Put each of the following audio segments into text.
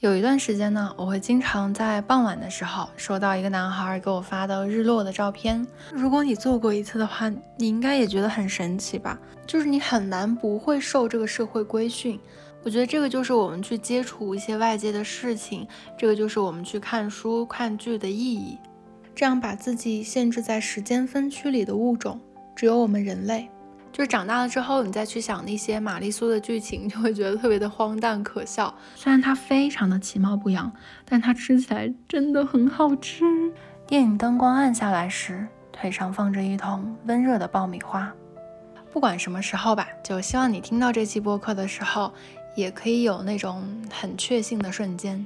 有一段时间呢，我会经常在傍晚的时候收到一个男孩给我发的日落的照片。如果你做过一次的话，你应该也觉得很神奇吧？就是你很难不会受这个社会规训。我觉得这个就是我们去接触一些外界的事情，这个就是我们去看书看剧的意义。这样把自己限制在时间分区里的物种，只有我们人类。就是长大了之后，你再去想那些玛丽苏的剧情，就会觉得特别的荒诞可笑。虽然它非常的其貌不扬，但它吃起来真的很好吃。电影灯光暗下来时，腿上放着一桶温热的爆米花。不管什么时候吧，就希望你听到这期播客的时候，也可以有那种很确信的瞬间。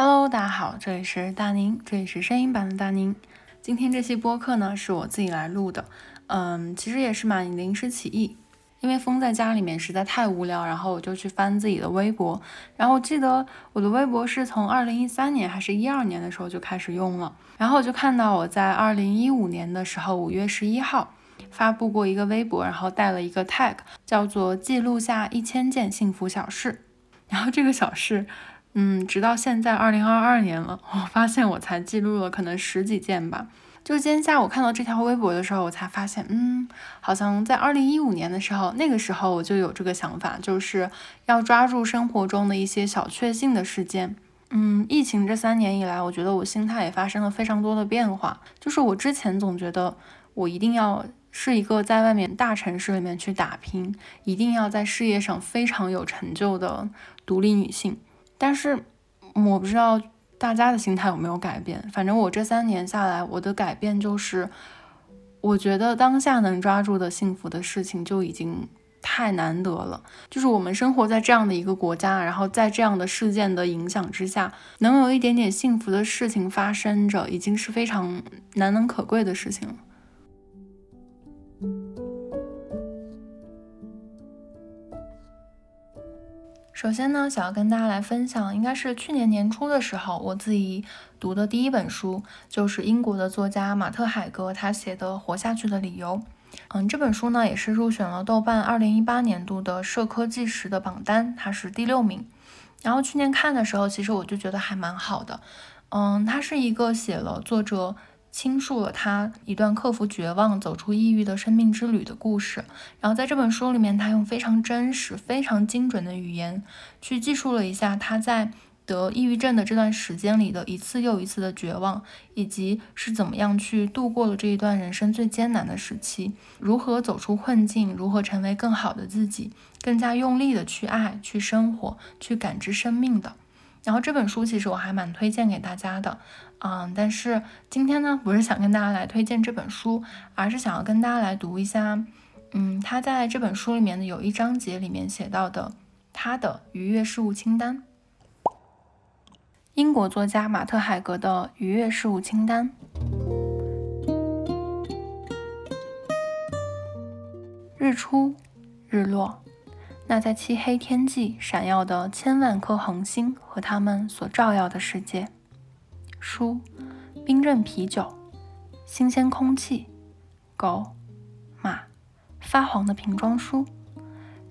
Hello，大家好，这里是大宁，这里是声音版的大宁。今天这期播客呢是我自己来录的，嗯，其实也是蛮临时起意，因为封在家里面实在太无聊，然后我就去翻自己的微博，然后我记得我的微博是从二零一三年还是一二年的时候就开始用了，然后我就看到我在二零一五年的时候五月十一号发布过一个微博，然后带了一个 tag 叫做记录下一千件幸福小事，然后这个小事。嗯，直到现在二零二二年了，我发现我才记录了可能十几件吧。就今天下午看到这条微博的时候，我才发现，嗯，好像在二零一五年的时候，那个时候我就有这个想法，就是要抓住生活中的一些小确幸的事件。嗯，疫情这三年以来，我觉得我心态也发生了非常多的变化。就是我之前总觉得我一定要是一个在外面大城市里面去打拼，一定要在事业上非常有成就的独立女性。但是我不知道大家的心态有没有改变。反正我这三年下来，我的改变就是，我觉得当下能抓住的幸福的事情就已经太难得了。就是我们生活在这样的一个国家，然后在这样的事件的影响之下，能有一点点幸福的事情发生着，已经是非常难能可贵的事情了。首先呢，想要跟大家来分享，应该是去年年初的时候，我自己读的第一本书，就是英国的作家马特海格他写的《活下去的理由》。嗯，这本书呢也是入选了豆瓣二零一八年度的社科纪实的榜单，它是第六名。然后去年看的时候，其实我就觉得还蛮好的。嗯，它是一个写了作者。倾诉了他一段克服绝望、走出抑郁的生命之旅的故事。然后在这本书里面，他用非常真实、非常精准的语言去记述了一下他在得抑郁症的这段时间里的一次又一次的绝望，以及是怎么样去度过了这一段人生最艰难的时期，如何走出困境，如何成为更好的自己，更加用力的去爱、去生活、去感知生命的。然后这本书其实我还蛮推荐给大家的。嗯，但是今天呢，不是想跟大家来推荐这本书，而是想要跟大家来读一下，嗯，他在这本书里面的有一章节里面写到的他的愉悦事物清单。英国作家马特海格的愉悦事物清单。日出，日落，那在漆黑天际闪耀的千万颗恒星和它们所照耀的世界。书，冰镇啤酒，新鲜空气，狗，马，发黄的瓶装书，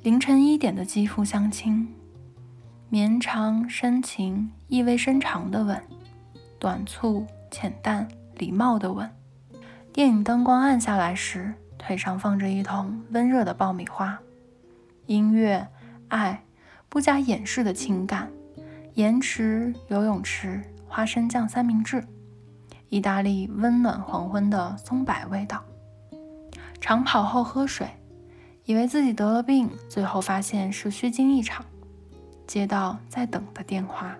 凌晨一点的肌肤相亲，绵长深情意味深长的吻，短促浅淡礼貌的吻。电影灯光暗下来时，腿上放着一桶温热的爆米花。音乐，爱，不加掩饰的情感，盐池游泳池。花生酱三明治，意大利温暖黄昏的松柏味道。长跑后喝水，以为自己得了病，最后发现是虚惊一场。接到在等的电话。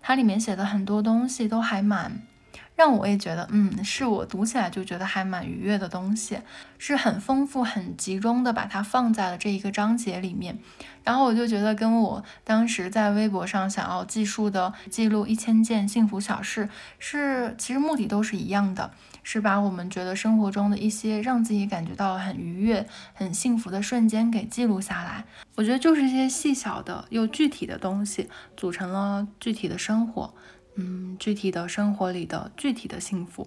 它里面写的很多东西都还蛮让我也觉得，嗯，是我读起来就觉得还蛮愉悦的东西，是很丰富、很集中的把它放在了这一个章节里面。然后我就觉得，跟我当时在微博上想要记述的记录一千件幸福小事，是其实目的都是一样的。是把我们觉得生活中的一些让自己感觉到很愉悦、很幸福的瞬间给记录下来。我觉得就是一些细小的又具体的东西，组成了具体的生活。嗯，具体的生活里的具体的幸福。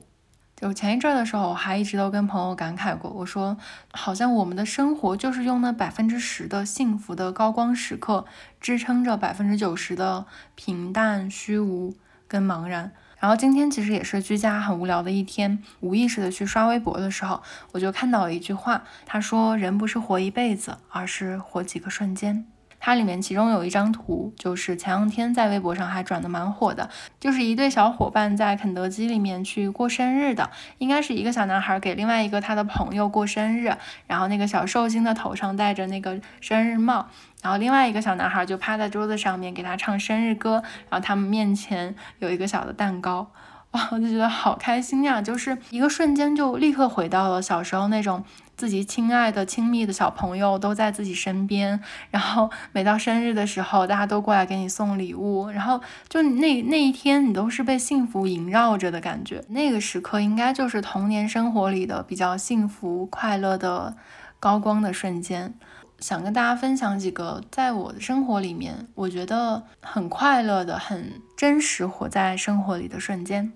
就前一阵的时候，我还一直都跟朋友感慨过，我说好像我们的生活就是用那百分之十的幸福的高光时刻，支撑着百分之九十的平淡、虚无跟茫然。然后今天其实也是居家很无聊的一天，无意识的去刷微博的时候，我就看到了一句话，他说：“人不是活一辈子，而是活几个瞬间。”它里面其中有一张图，就是前两天在微博上还转的蛮火的，就是一对小伙伴在肯德基里面去过生日的，应该是一个小男孩给另外一个他的朋友过生日，然后那个小寿星的头上戴着那个生日帽，然后另外一个小男孩就趴在桌子上面给他唱生日歌，然后他们面前有一个小的蛋糕。哇，我就觉得好开心呀！就是一个瞬间，就立刻回到了小时候那种自己亲爱的、亲密的小朋友都在自己身边，然后每到生日的时候，大家都过来给你送礼物，然后就那那一天，你都是被幸福萦绕着的感觉。那个时刻应该就是童年生活里的比较幸福、快乐的高光的瞬间。想跟大家分享几个在我的生活里面，我觉得很快乐的、很真实活在生活里的瞬间。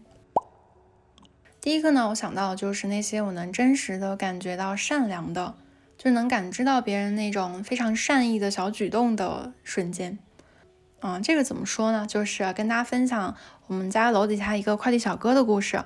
第一个呢，我想到就是那些我能真实的感觉到善良的，就能感知到别人那种非常善意的小举动的瞬间。嗯，这个怎么说呢？就是跟大家分享我们家楼底下一个快递小哥的故事。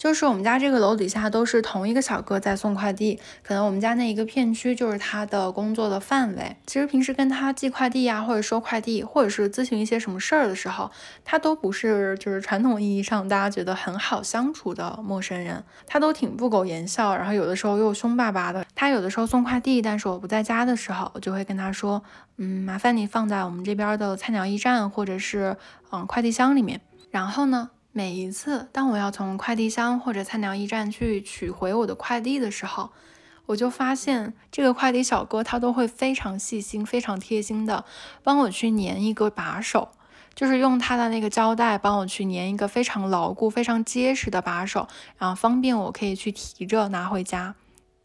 就是我们家这个楼底下都是同一个小哥在送快递，可能我们家那一个片区就是他的工作的范围。其实平时跟他寄快递呀，或者收快递，或者是咨询一些什么事儿的时候，他都不是就是传统意义上大家觉得很好相处的陌生人，他都挺不苟言笑，然后有的时候又凶巴巴的。他有的时候送快递，但是我不在家的时候，我就会跟他说，嗯，麻烦你放在我们这边的菜鸟驿站或者是嗯快递箱里面。然后呢？每一次当我要从快递箱或者菜鸟驿站去取回我的快递的时候，我就发现这个快递小哥他都会非常细心、非常贴心的帮我去粘一个把手，就是用他的那个胶带帮我去粘一个非常牢固、非常结实的把手，然后方便我可以去提着拿回家。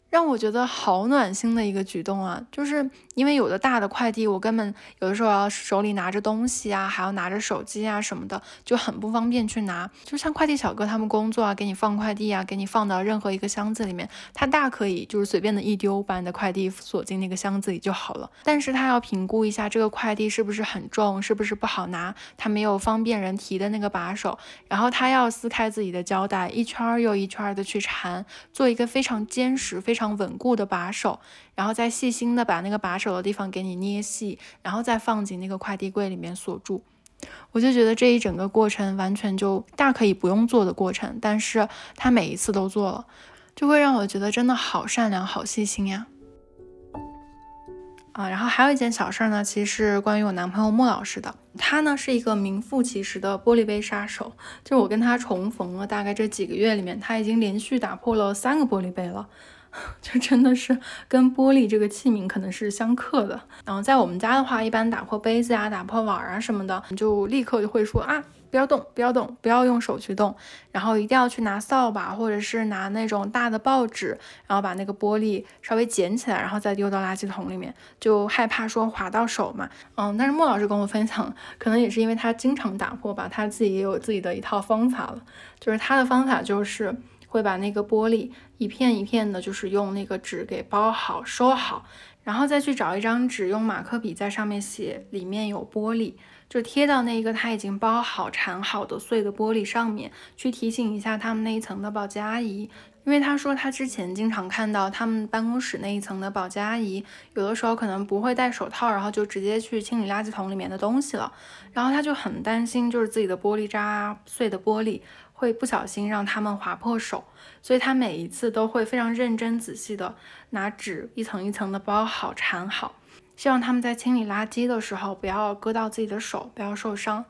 让我觉得好暖心的一个举动啊，就是因为有的大的快递，我根本有的时候要手里拿着东西啊，还要拿着手机啊什么的，就很不方便去拿。就像快递小哥他们工作啊，给你放快递啊，给你放到任何一个箱子里面，他大可以就是随便的一丢，把你的快递锁进那个箱子里就好了。但是他要评估一下这个快递是不是很重，是不是不好拿，他没有方便人提的那个把手，然后他要撕开自己的胶带，一圈又一圈的去缠，做一个非常坚实、非常。稳固的把手，然后再细心的把那个把手的地方给你捏细，然后再放进那个快递柜里面锁住。我就觉得这一整个过程完全就大可以不用做的过程，但是他每一次都做了，就会让我觉得真的好善良、好细心呀。啊，然后还有一件小事儿呢，其实是关于我男朋友莫老师的。他呢是一个名副其实的玻璃杯杀手，就我跟他重逢了大概这几个月里面，他已经连续打破了三个玻璃杯了。就真的是跟玻璃这个器皿可能是相克的。然后在我们家的话，一般打破杯子啊、打破碗啊什么的，就立刻就会说啊，不要动，不要动，不要用手去动，然后一定要去拿扫把或者是拿那种大的报纸，然后把那个玻璃稍微捡起来，然后再丢到垃圾桶里面，就害怕说划到手嘛。嗯，但是莫老师跟我分享，可能也是因为他经常打破吧，他自己也有自己的一套方法了，就是他的方法就是。会把那个玻璃一片一片的，就是用那个纸给包好收好，然后再去找一张纸，用马克笔在上面写里面有玻璃，就贴到那个他已经包好缠好的碎的玻璃上面，去提醒一下他们那一层的保洁阿姨。因为他说他之前经常看到他们办公室那一层的保洁阿姨，有的时候可能不会戴手套，然后就直接去清理垃圾桶里面的东西了，然后他就很担心，就是自己的玻璃渣碎的玻璃。会不小心让他们划破手，所以他每一次都会非常认真仔细的拿纸一层一层的包好缠好，希望他们在清理垃圾的时候不要割到自己的手，不要受伤。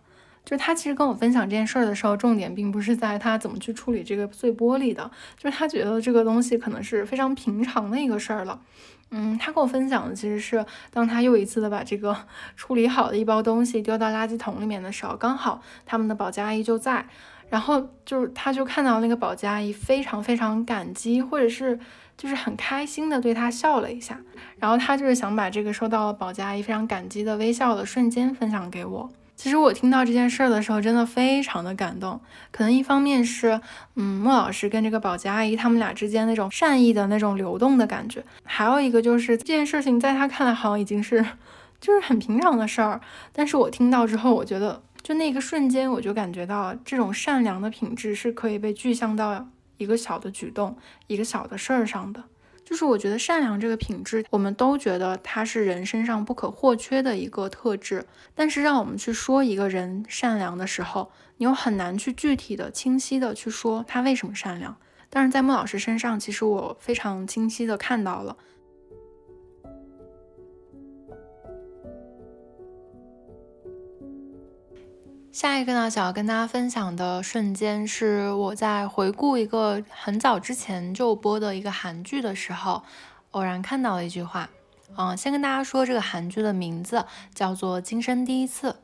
就是他其实跟我分享这件事儿的时候，重点并不是在他怎么去处理这个碎玻璃的，就是他觉得这个东西可能是非常平常的一个事儿了。嗯，他跟我分享的其实是，当他又一次的把这个处理好的一包东西丢到垃圾桶里面的时候，刚好他们的保洁阿姨就在，然后就是他就看到那个保洁阿姨非常非常感激，或者是就是很开心的对他笑了一下，然后他就是想把这个收到了保洁阿姨非常感激的微笑的瞬间分享给我。其实我听到这件事儿的时候，真的非常的感动。可能一方面是，嗯，莫老师跟这个保洁阿姨他们俩之间那种善意的那种流动的感觉；还有一个就是这件事情在他看来好像已经是，就是很平常的事儿。但是我听到之后，我觉得就那个瞬间，我就感觉到这种善良的品质是可以被具象到一个小的举动、一个小的事儿上的。就是我觉得善良这个品质，我们都觉得它是人身上不可或缺的一个特质。但是让我们去说一个人善良的时候，你又很难去具体的、清晰的去说他为什么善良。但是在莫老师身上，其实我非常清晰的看到了。下一个呢，想要跟大家分享的瞬间是我在回顾一个很早之前就播的一个韩剧的时候，偶然看到的一句话。嗯，先跟大家说，这个韩剧的名字叫做《今生第一次》，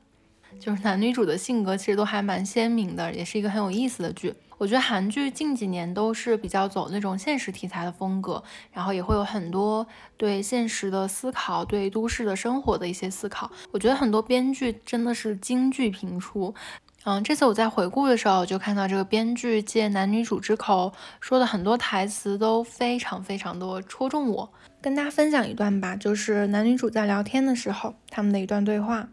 就是男女主的性格其实都还蛮鲜明的，也是一个很有意思的剧。我觉得韩剧近几年都是比较走那种现实题材的风格，然后也会有很多对现实的思考，对都市的生活的一些思考。我觉得很多编剧真的是金句频出。嗯，这次我在回顾的时候，就看到这个编剧借男女主之口说的很多台词都非常非常的戳中我。跟大家分享一段吧，就是男女主在聊天的时候，他们的一段对话。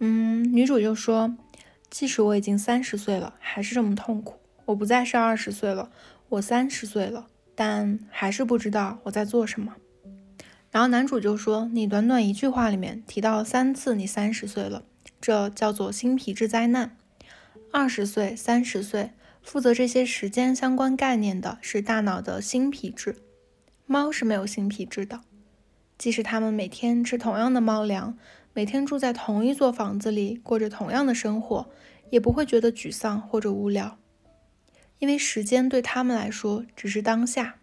嗯，女主就说：“即使我已经三十岁了，还是这么痛苦。”我不再是二十岁了，我三十岁了，但还是不知道我在做什么。然后男主就说：“你短短一句话里面提到了三次你三十岁了，这叫做新皮质灾难。二十岁、三十岁，负责这些时间相关概念的是大脑的新皮质。猫是没有新皮质的，即使它们每天吃同样的猫粮，每天住在同一座房子里，过着同样的生活，也不会觉得沮丧或者无聊。”因为时间对他们来说只是当下。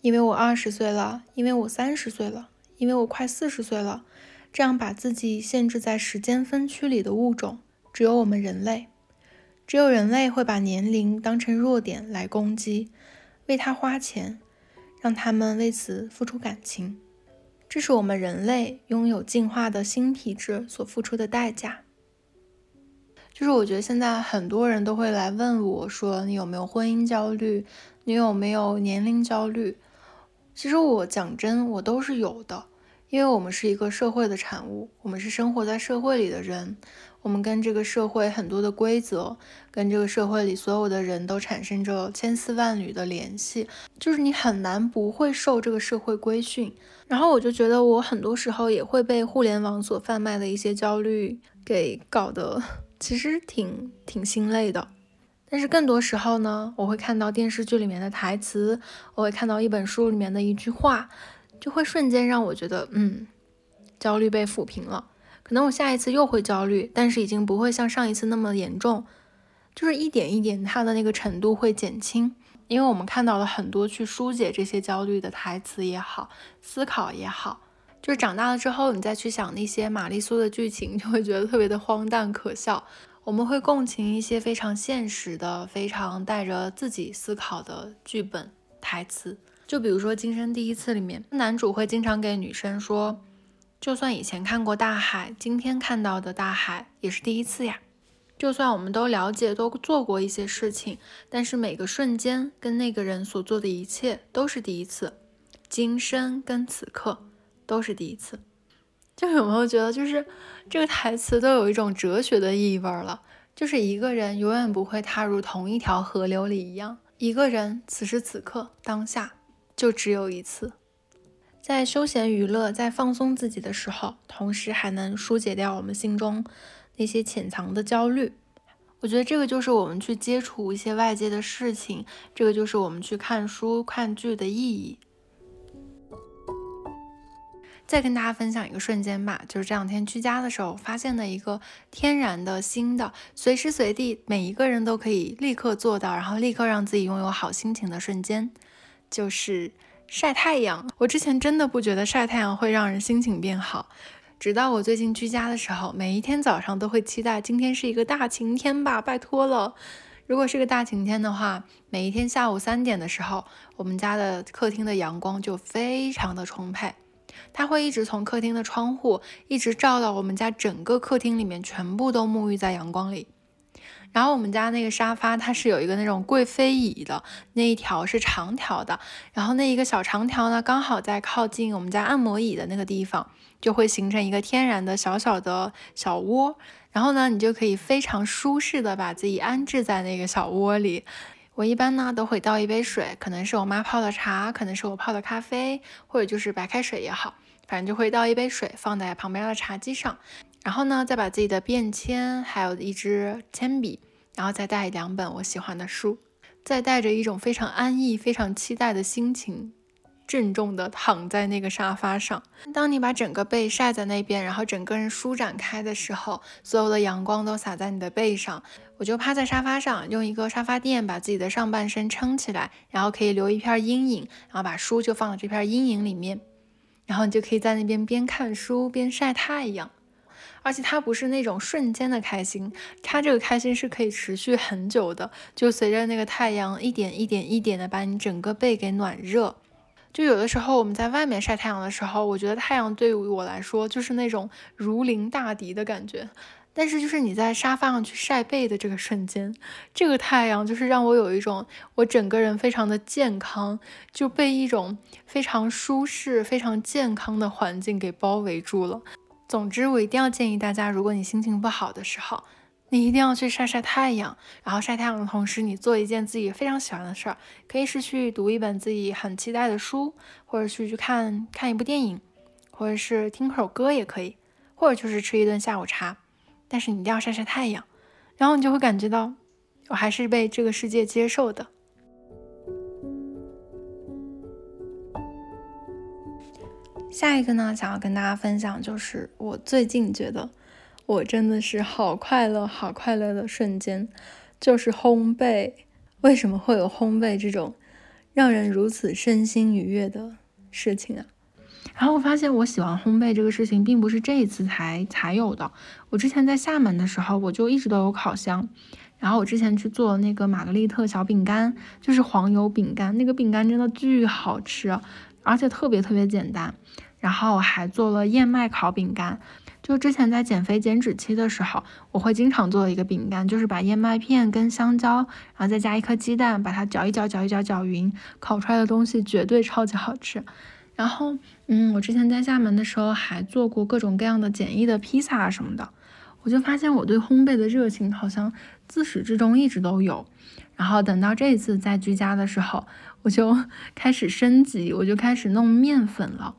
因为我二十岁了，因为我三十岁了，因为我快四十岁了，这样把自己限制在时间分区里的物种，只有我们人类。只有人类会把年龄当成弱点来攻击，为他花钱，让他们为此付出感情。这是我们人类拥有进化的新体质所付出的代价。就是我觉得现在很多人都会来问我，说你有没有婚姻焦虑，你有没有年龄焦虑？其实我讲真，我都是有的，因为我们是一个社会的产物，我们是生活在社会里的人，我们跟这个社会很多的规则，跟这个社会里所有的人都产生着千丝万缕的联系，就是你很难不会受这个社会规训。然后我就觉得，我很多时候也会被互联网所贩卖的一些焦虑给搞得。其实挺挺心累的，但是更多时候呢，我会看到电视剧里面的台词，我会看到一本书里面的一句话，就会瞬间让我觉得，嗯，焦虑被抚平了。可能我下一次又会焦虑，但是已经不会像上一次那么严重，就是一点一点它的那个程度会减轻，因为我们看到了很多去疏解这些焦虑的台词也好，思考也好。就是长大了之后，你再去想那些玛丽苏的剧情，就会觉得特别的荒诞可笑。我们会共情一些非常现实的、非常带着自己思考的剧本台词。就比如说《今生第一次》里面，男主会经常给女生说：“就算以前看过大海，今天看到的大海也是第一次呀。就算我们都了解、都做过一些事情，但是每个瞬间跟那个人所做的一切都是第一次。今生跟此刻。”都是第一次，就有没有觉得，就是这个台词都有一种哲学的意味了？就是一个人永远不会踏入同一条河流里一样，一个人此时此刻当下就只有一次，在休闲娱乐、在放松自己的时候，同时还能疏解掉我们心中那些潜藏的焦虑。我觉得这个就是我们去接触一些外界的事情，这个就是我们去看书、看剧的意义。再跟大家分享一个瞬间吧，就是这两天居家的时候发现的一个天然的新的，随时随地每一个人都可以立刻做到，然后立刻让自己拥有好心情的瞬间，就是晒太阳。我之前真的不觉得晒太阳会让人心情变好，直到我最近居家的时候，每一天早上都会期待今天是一个大晴天吧，拜托了。如果是个大晴天的话，每一天下午三点的时候，我们家的客厅的阳光就非常的充沛。它会一直从客厅的窗户一直照到我们家整个客厅里面，全部都沐浴在阳光里。然后我们家那个沙发，它是有一个那种贵妃椅的，那一条是长条的，然后那一个小长条呢，刚好在靠近我们家按摩椅的那个地方，就会形成一个天然的小小的小窝。然后呢，你就可以非常舒适的把自己安置在那个小窝里。我一般呢都会倒一杯水，可能是我妈泡的茶，可能是我泡的咖啡，或者就是白开水也好，反正就会倒一杯水放在旁边的茶几上，然后呢再把自己的便签，还有一支铅笔，然后再带两本我喜欢的书，再带着一种非常安逸、非常期待的心情。郑重地躺在那个沙发上。当你把整个背晒在那边，然后整个人舒展开的时候，所有的阳光都洒在你的背上。我就趴在沙发上，用一个沙发垫把自己的上半身撑起来，然后可以留一片阴影，然后把书就放到这片阴影里面，然后你就可以在那边边看书边晒太阳。而且它不是那种瞬间的开心，它这个开心是可以持续很久的，就随着那个太阳一点一点一点的把你整个背给暖热。就有的时候我们在外面晒太阳的时候，我觉得太阳对于我来说就是那种如临大敌的感觉。但是就是你在沙发上去晒背的这个瞬间，这个太阳就是让我有一种我整个人非常的健康，就被一种非常舒适、非常健康的环境给包围住了。总之，我一定要建议大家，如果你心情不好的时候，你一定要去晒晒太阳，然后晒太阳的同时，你做一件自己非常喜欢的事儿，可以是去读一本自己很期待的书，或者去去看看一部电影，或者是听首歌也可以，或者就是吃一顿下午茶。但是你一定要晒晒太阳，然后你就会感觉到，我还是被这个世界接受的。下一个呢，想要跟大家分享，就是我最近觉得。我真的是好快乐，好快乐的瞬间，就是烘焙。为什么会有烘焙这种让人如此身心愉悦的事情啊？然后我发现我喜欢烘焙这个事情，并不是这一次才才有的。我之前在厦门的时候，我就一直都有烤箱。然后我之前去做那个玛格丽特小饼干，就是黄油饼干，那个饼干真的巨好吃，而且特别特别简单。然后我还做了燕麦烤饼干。就之前在减肥减脂期的时候，我会经常做一个饼干，就是把燕麦片跟香蕉，然后再加一颗鸡蛋，把它搅一搅，搅一搅，搅匀，烤出来的东西绝对超级好吃。然后，嗯，我之前在厦门的时候还做过各种各样的简易的披萨什么的。我就发现我对烘焙的热情好像自始至终一直都有。然后等到这次在居家的时候，我就 开始升级，我就开始弄面粉了。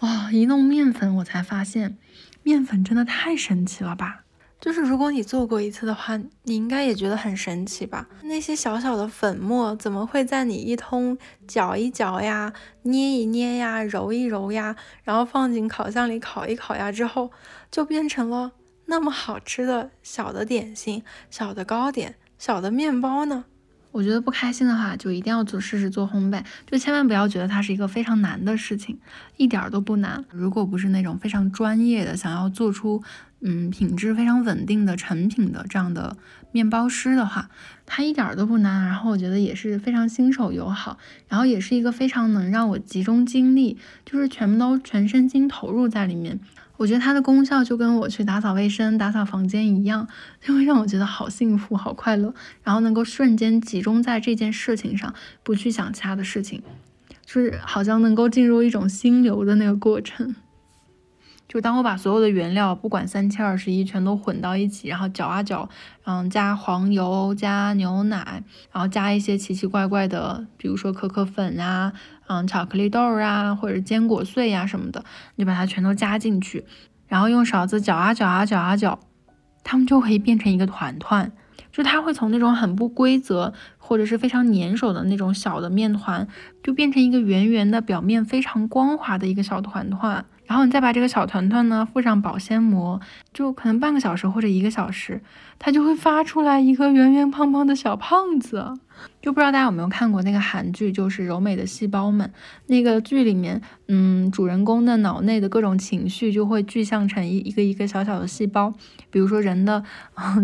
哇，一弄面粉，我才发现。面粉真的太神奇了吧！就是如果你做过一次的话，你应该也觉得很神奇吧？那些小小的粉末怎么会在你一通搅一搅呀、捏一捏呀、揉一揉呀，然后放进烤箱里烤一烤呀之后，就变成了那么好吃的小的点心、小的糕点、小的面包呢？我觉得不开心的话，就一定要做试试做烘焙，就千万不要觉得它是一个非常难的事情，一点都不难。如果不是那种非常专业的，想要做出嗯品质非常稳定的成品的这样的面包师的话，它一点都不难。然后我觉得也是非常新手友好，然后也是一个非常能让我集中精力，就是全部都全身心投入在里面。我觉得它的功效就跟我去打扫卫生、打扫房间一样，就会让我觉得好幸福、好快乐，然后能够瞬间集中在这件事情上，不去想其他的事情，就是好像能够进入一种心流的那个过程。就当我把所有的原料，不管三七二十一，全都混到一起，然后搅啊搅，嗯，加黄油、加牛奶，然后加一些奇奇怪怪的，比如说可可粉啊。嗯，巧克力豆啊，或者坚果碎呀什么的，你把它全都加进去，然后用勺子搅啊搅啊搅啊搅，它们就可以变成一个团团。就它会从那种很不规则或者是非常粘手的那种小的面团，就变成一个圆圆的、表面非常光滑的一个小团团。然后你再把这个小团团呢附上保鲜膜，就可能半个小时或者一个小时，它就会发出来一个圆圆胖胖的小胖子。就不知道大家有没有看过那个韩剧，就是《柔美的细胞们》那个剧里面，嗯，主人公的脑内的各种情绪就会具象成一一个一个小小的细胞，比如说人的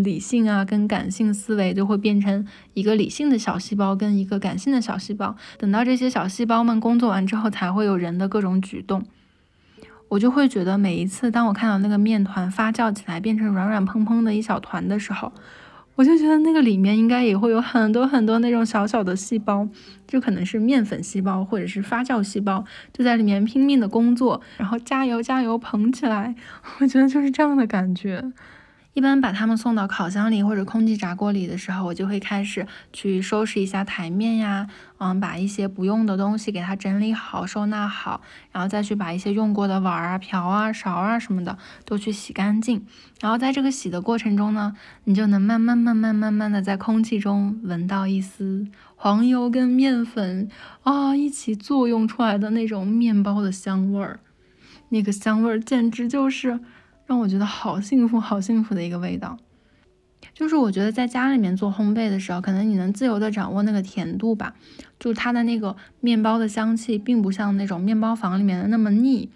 理性啊跟感性思维就会变成一个理性的小细胞跟一个感性的小细胞，等到这些小细胞们工作完之后，才会有人的各种举动。我就会觉得每一次当我看到那个面团发酵起来变成软软蓬蓬的一小团的时候，我就觉得那个里面应该也会有很多很多那种小小的细胞，就可能是面粉细胞或者是发酵细胞，就在里面拼命的工作，然后加油加油捧起来。我觉得就是这样的感觉。一般把它们送到烤箱里或者空气炸锅里的时候，我就会开始去收拾一下台面呀，嗯，把一些不用的东西给它整理好、收纳好，然后再去把一些用过的碗啊、瓢啊、勺啊什么的都去洗干净。然后在这个洗的过程中呢，你就能慢慢、慢慢、慢慢的在空气中闻到一丝黄油跟面粉啊一起作用出来的那种面包的香味儿，那个香味儿简直就是。让我觉得好幸福，好幸福的一个味道，就是我觉得在家里面做烘焙的时候，可能你能自由的掌握那个甜度吧，就它的那个面包的香气，并不像那种面包房里面的那么腻。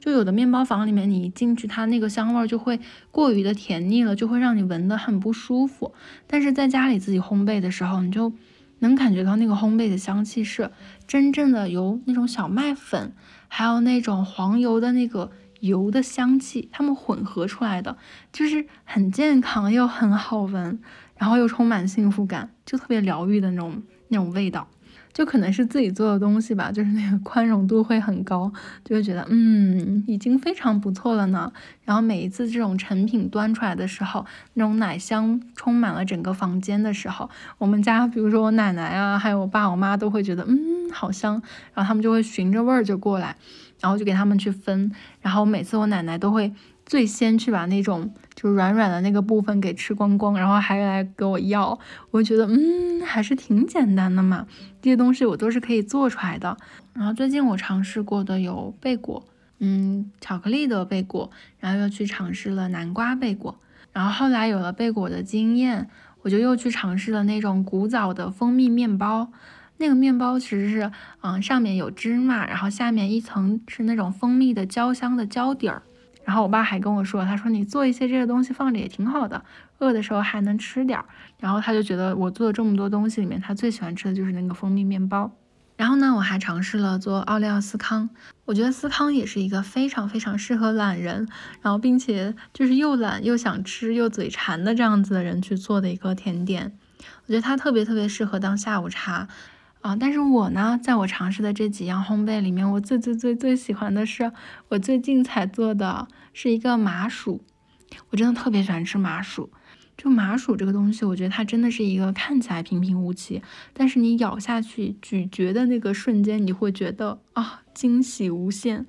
就有的面包房里面，你一进去，它那个香味儿就会过于的甜腻了，就会让你闻得很不舒服。但是在家里自己烘焙的时候，你就能感觉到那个烘焙的香气是真正的由那种小麦粉，还有那种黄油的那个。油的香气，它们混合出来的，就是很健康又很好闻，然后又充满幸福感，就特别疗愈的那种那种味道。就可能是自己做的东西吧，就是那个宽容度会很高，就会觉得嗯，已经非常不错了呢。然后每一次这种成品端出来的时候，那种奶香充满了整个房间的时候，我们家比如说我奶奶啊，还有我爸我妈都会觉得嗯，好香，然后他们就会循着味儿就过来。然后就给他们去分，然后每次我奶奶都会最先去把那种就是软软的那个部分给吃光光，然后还来给我要。我觉得嗯，还是挺简单的嘛，这些东西我都是可以做出来的。然后最近我尝试过的有贝果，嗯，巧克力的贝果，然后又去尝试了南瓜贝果，然后后来有了贝果的经验，我就又去尝试了那种古早的蜂蜜面包。那个面包其实是，嗯，上面有芝麻，然后下面一层是那种蜂蜜的焦香的焦底儿。然后我爸还跟我说，他说你做一些这个东西放着也挺好的，饿的时候还能吃点儿。然后他就觉得我做的这么多东西里面，他最喜欢吃的就是那个蜂蜜面包。然后呢，我还尝试了做奥利奥司康，我觉得司康也是一个非常非常适合懒人，然后并且就是又懒又想吃又嘴馋的这样子的人去做的一个甜点。我觉得它特别特别适合当下午茶。啊，但是我呢，在我尝试的这几样烘焙里面，我最最最最喜欢的是我最近才做的是一个麻薯。我真的特别喜欢吃麻薯。就麻薯这个东西，我觉得它真的是一个看起来平平无奇，但是你咬下去咀嚼的那个瞬间，你会觉得啊，惊喜无限。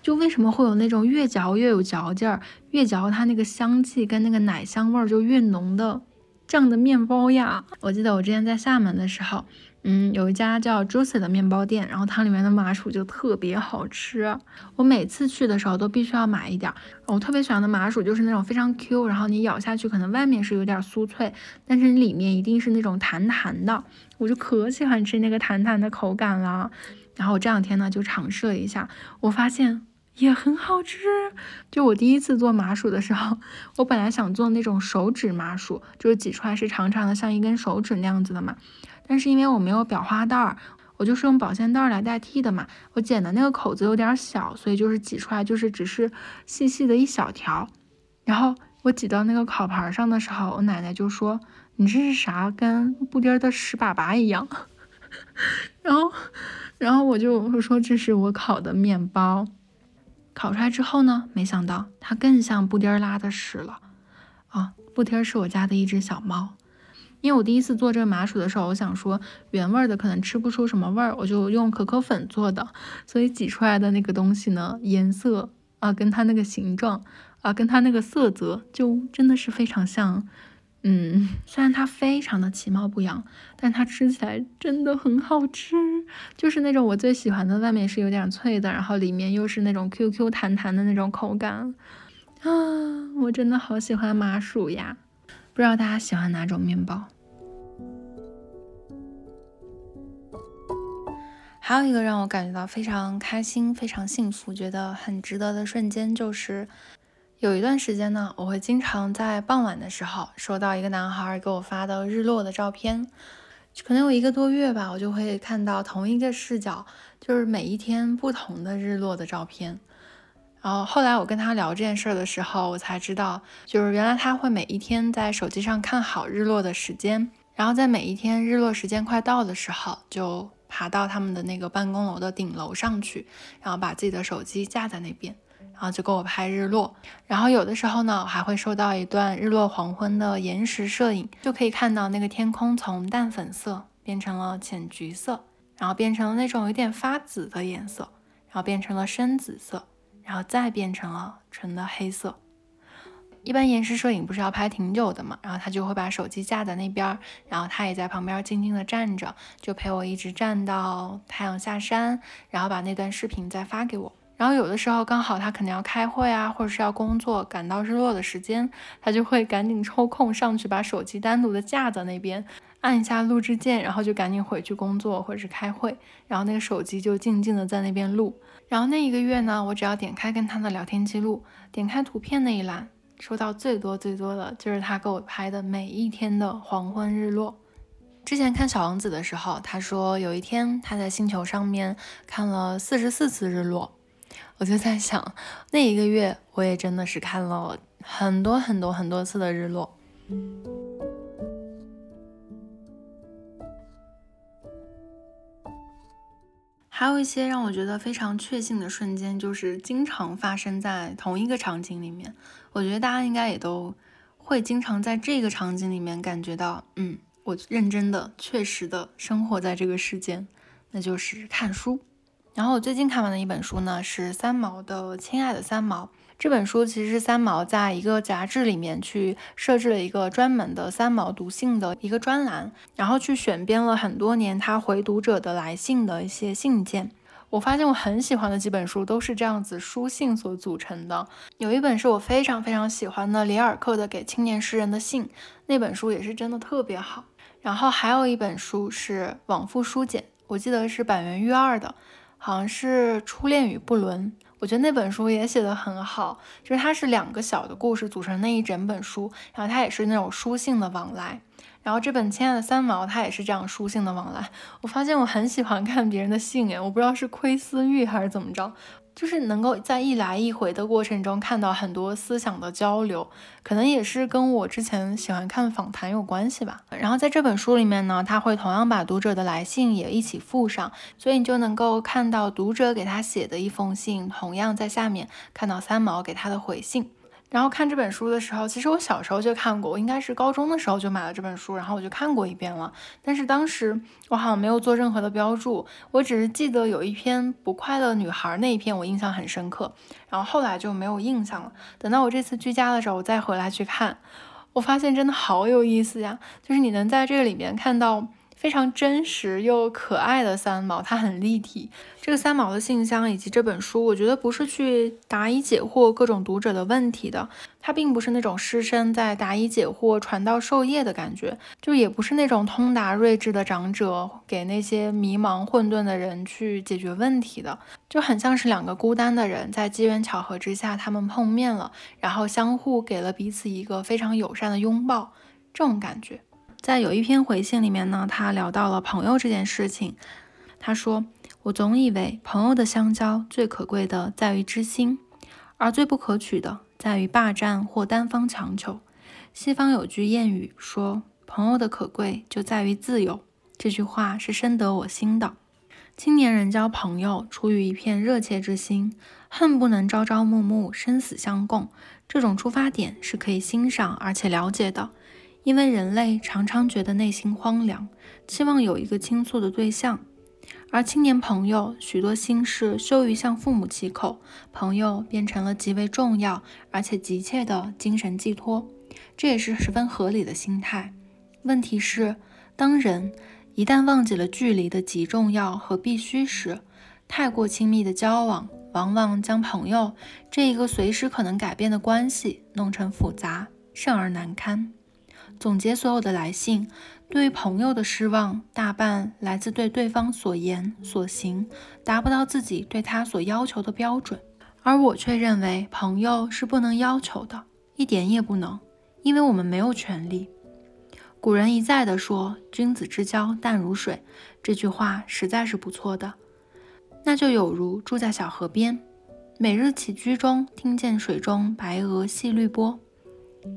就为什么会有那种越嚼越有嚼劲儿，越嚼它那个香气跟那个奶香味儿就越浓的这样的面包呀？我记得我之前在厦门的时候。嗯，有一家叫 Juicy 的面包店，然后它里面的麻薯就特别好吃。我每次去的时候都必须要买一点。我特别喜欢的麻薯就是那种非常 Q，然后你咬下去可能外面是有点酥脆，但是里面一定是那种弹弹的。我就可喜欢吃那个弹弹的口感了。然后我这两天呢就尝试了一下，我发现也很好吃。就我第一次做麻薯的时候，我本来想做那种手指麻薯，就是挤出来是长长的，像一根手指那样子的嘛。但是因为我没有裱花袋儿，我就是用保鲜袋来代替的嘛。我剪的那个口子有点小，所以就是挤出来就是只是细细的一小条。然后我挤到那个烤盘上的时候，我奶奶就说：“你这是啥？跟布丁的屎粑粑一样。”然后，然后我就说：“这是我烤的面包。”烤出来之后呢，没想到它更像布丁拉的屎了。啊，布丁是我家的一只小猫。因为我第一次做这个麻薯的时候，我想说原味的可能吃不出什么味儿，我就用可可粉做的，所以挤出来的那个东西呢，颜色啊，跟它那个形状啊，跟它那个色泽，就真的是非常像嗯，虽然它非常的其貌不扬，但它吃起来真的很好吃，就是那种我最喜欢的，外面是有点脆的，然后里面又是那种 Q Q 弹弹的那种口感啊！我真的好喜欢麻薯呀，不知道大家喜欢哪种面包？还有一个让我感觉到非常开心、非常幸福、觉得很值得的瞬间，就是有一段时间呢，我会经常在傍晚的时候收到一个男孩给我发的日落的照片，可能有一个多月吧，我就会看到同一个视角，就是每一天不同的日落的照片。然后后来我跟他聊这件事儿的时候，我才知道，就是原来他会每一天在手机上看好日落的时间，然后在每一天日落时间快到的时候就。爬到他们的那个办公楼的顶楼上去，然后把自己的手机架在那边，然后就给我拍日落。然后有的时候呢，我还会收到一段日落黄昏的延时摄影，就可以看到那个天空从淡粉色变成了浅橘色，然后变成了那种有点发紫的颜色，然后变成了深紫色，然后再变成了纯的黑色。一般延时摄影不是要拍挺久的嘛，然后他就会把手机架在那边，然后他也在旁边静静的站着，就陪我一直站到太阳下山，然后把那段视频再发给我。然后有的时候刚好他可能要开会啊，或者是要工作，赶到日落的时间，他就会赶紧抽空上去把手机单独的架在那边，按一下录制键，然后就赶紧回去工作或者是开会，然后那个手机就静静的在那边录。然后那一个月呢，我只要点开跟他的聊天记录，点开图片那一栏。收到最多最多的就是他给我拍的每一天的黄昏日落。之前看《小王子》的时候，他说有一天他在星球上面看了四十四次日落。我就在想，那一个月我也真的是看了很多很多很多次的日落。还有一些让我觉得非常确信的瞬间，就是经常发生在同一个场景里面。我觉得大家应该也都会经常在这个场景里面感觉到，嗯，我认真的、确实的生活在这个世间，那就是看书。然后我最近看完的一本书呢，是三毛的《亲爱的三毛》。这本书其实是三毛在一个杂志里面去设置了一个专门的三毛读信的一个专栏，然后去选编了很多年他回读者的来信的一些信件。我发现我很喜欢的几本书都是这样子书信所组成的。有一本是我非常非常喜欢的里尔克的《给青年诗人的信》，那本书也是真的特别好。然后还有一本书是《往复书简》，我记得是板垣裕二的，好像是《初恋与不伦》。我觉得那本书也写得很好，就是它是两个小的故事组成那一整本书，然后它也是那种书信的往来。然后这本《亲爱的三毛》它也是这样书信的往来。我发现我很喜欢看别人的信，诶，我不知道是窥私欲还是怎么着。就是能够在一来一回的过程中看到很多思想的交流，可能也是跟我之前喜欢看访谈有关系吧。然后在这本书里面呢，他会同样把读者的来信也一起附上，所以你就能够看到读者给他写的一封信，同样在下面看到三毛给他的回信。然后看这本书的时候，其实我小时候就看过，我应该是高中的时候就买了这本书，然后我就看过一遍了。但是当时我好像没有做任何的标注，我只是记得有一篇不快乐女孩那一篇我印象很深刻，然后后来就没有印象了。等到我这次居家的时候，我再回来去看，我发现真的好有意思呀，就是你能在这个里面看到。非常真实又可爱的三毛，它很立体。这个三毛的信箱以及这本书，我觉得不是去答疑解惑各种读者的问题的，它并不是那种师生在答疑解惑、传道授业的感觉，就也不是那种通达睿智的长者给那些迷茫混沌的人去解决问题的，就很像是两个孤单的人在机缘巧合之下他们碰面了，然后相互给了彼此一个非常友善的拥抱，这种感觉。在有一篇回信里面呢，他聊到了朋友这件事情。他说：“我总以为朋友的相交最可贵的在于知心，而最不可取的在于霸占或单方强求。西方有句谚语说：‘朋友的可贵就在于自由。’这句话是深得我心的。青年人交朋友出于一片热切之心，恨不能朝朝暮暮生死相共。这种出发点是可以欣赏而且了解的。”因为人类常常觉得内心荒凉，期望有一个倾诉的对象，而青年朋友许多心事羞于向父母启口，朋友变成了极为重要而且急切的精神寄托。这也是十分合理的心态。问题是，当人一旦忘记了距离的极重要和必须时，太过亲密的交往，往往将朋友这一个随时可能改变的关系弄成复杂，甚而难堪。总结所有的来信，对朋友的失望大半来自对对方所言所行达不到自己对他所要求的标准，而我却认为朋友是不能要求的，一点也不能，因为我们没有权利。古人一再的说“君子之交淡如水”，这句话实在是不错的。那就有如住在小河边，每日起居中听见水中白鹅戏绿波，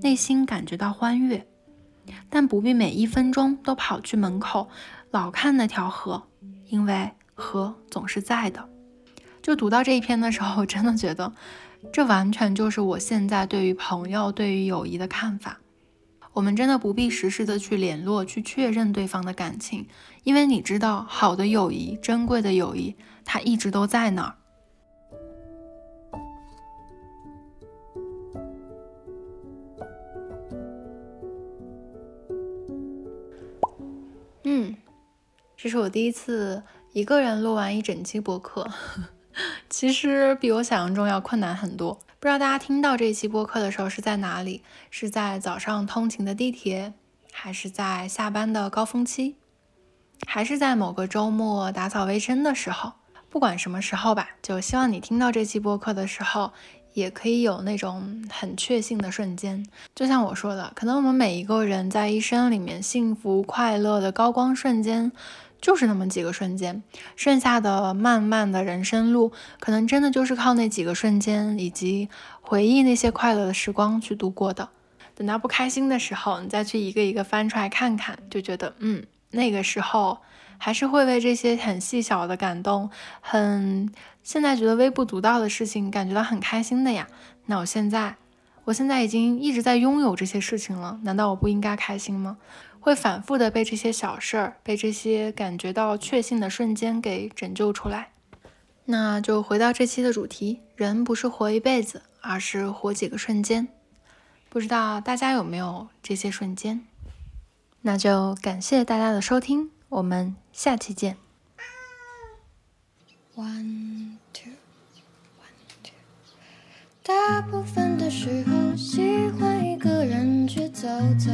内心感觉到欢悦。但不必每一分钟都跑去门口老看那条河，因为河总是在的。就读到这一篇的时候，我真的觉得这完全就是我现在对于朋友、对于友谊的看法。我们真的不必时时的去联络、去确认对方的感情，因为你知道，好的友谊、珍贵的友谊，它一直都在那儿。这是我第一次一个人录完一整期播客，其实比我想象中要困难很多。不知道大家听到这期播客的时候是在哪里？是在早上通勤的地铁，还是在下班的高峰期，还是在某个周末打扫卫生的时候？不管什么时候吧，就希望你听到这期播客的时候。也可以有那种很确信的瞬间，就像我说的，可能我们每一个人在一生里面幸福快乐的高光瞬间，就是那么几个瞬间，剩下的漫漫的人生路，可能真的就是靠那几个瞬间以及回忆那些快乐的时光去度过的。等到不开心的时候，你再去一个一个翻出来看看，就觉得，嗯，那个时候。还是会为这些很细小的感动，很现在觉得微不足道的事情感觉到很开心的呀。那我现在，我现在已经一直在拥有这些事情了，难道我不应该开心吗？会反复的被这些小事儿，被这些感觉到确信的瞬间给拯救出来。那就回到这期的主题，人不是活一辈子，而是活几个瞬间。不知道大家有没有这些瞬间？那就感谢大家的收听。我们下期见。One two one two，大部分的时候喜欢一个人去走走，